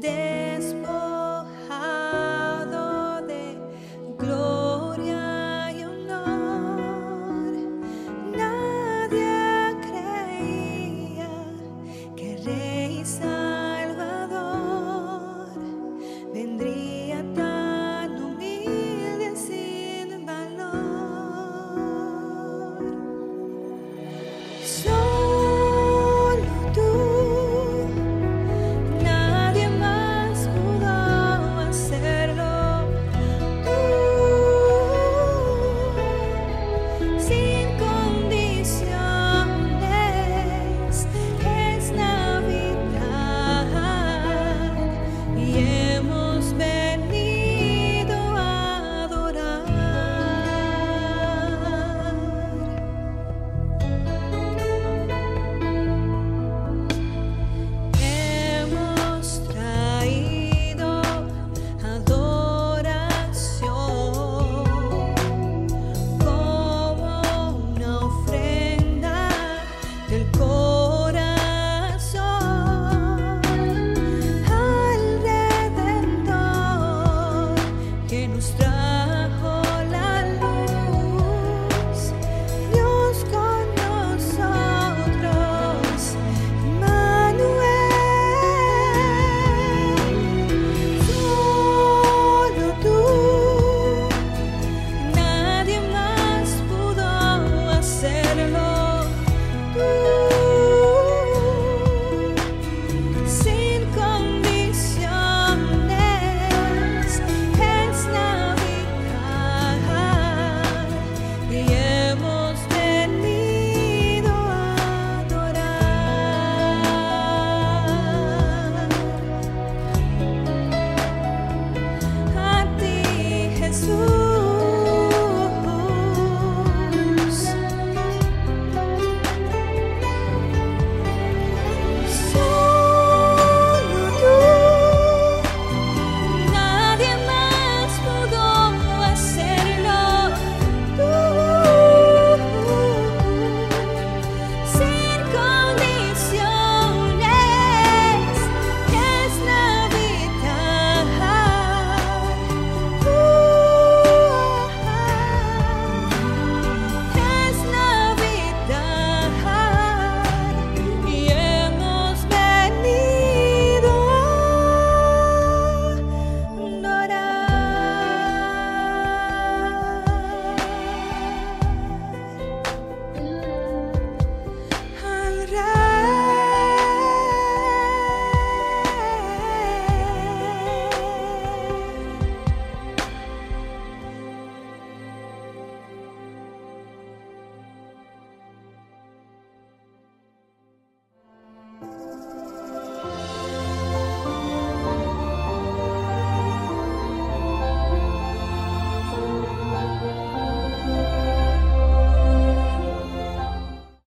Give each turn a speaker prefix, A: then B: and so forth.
A: there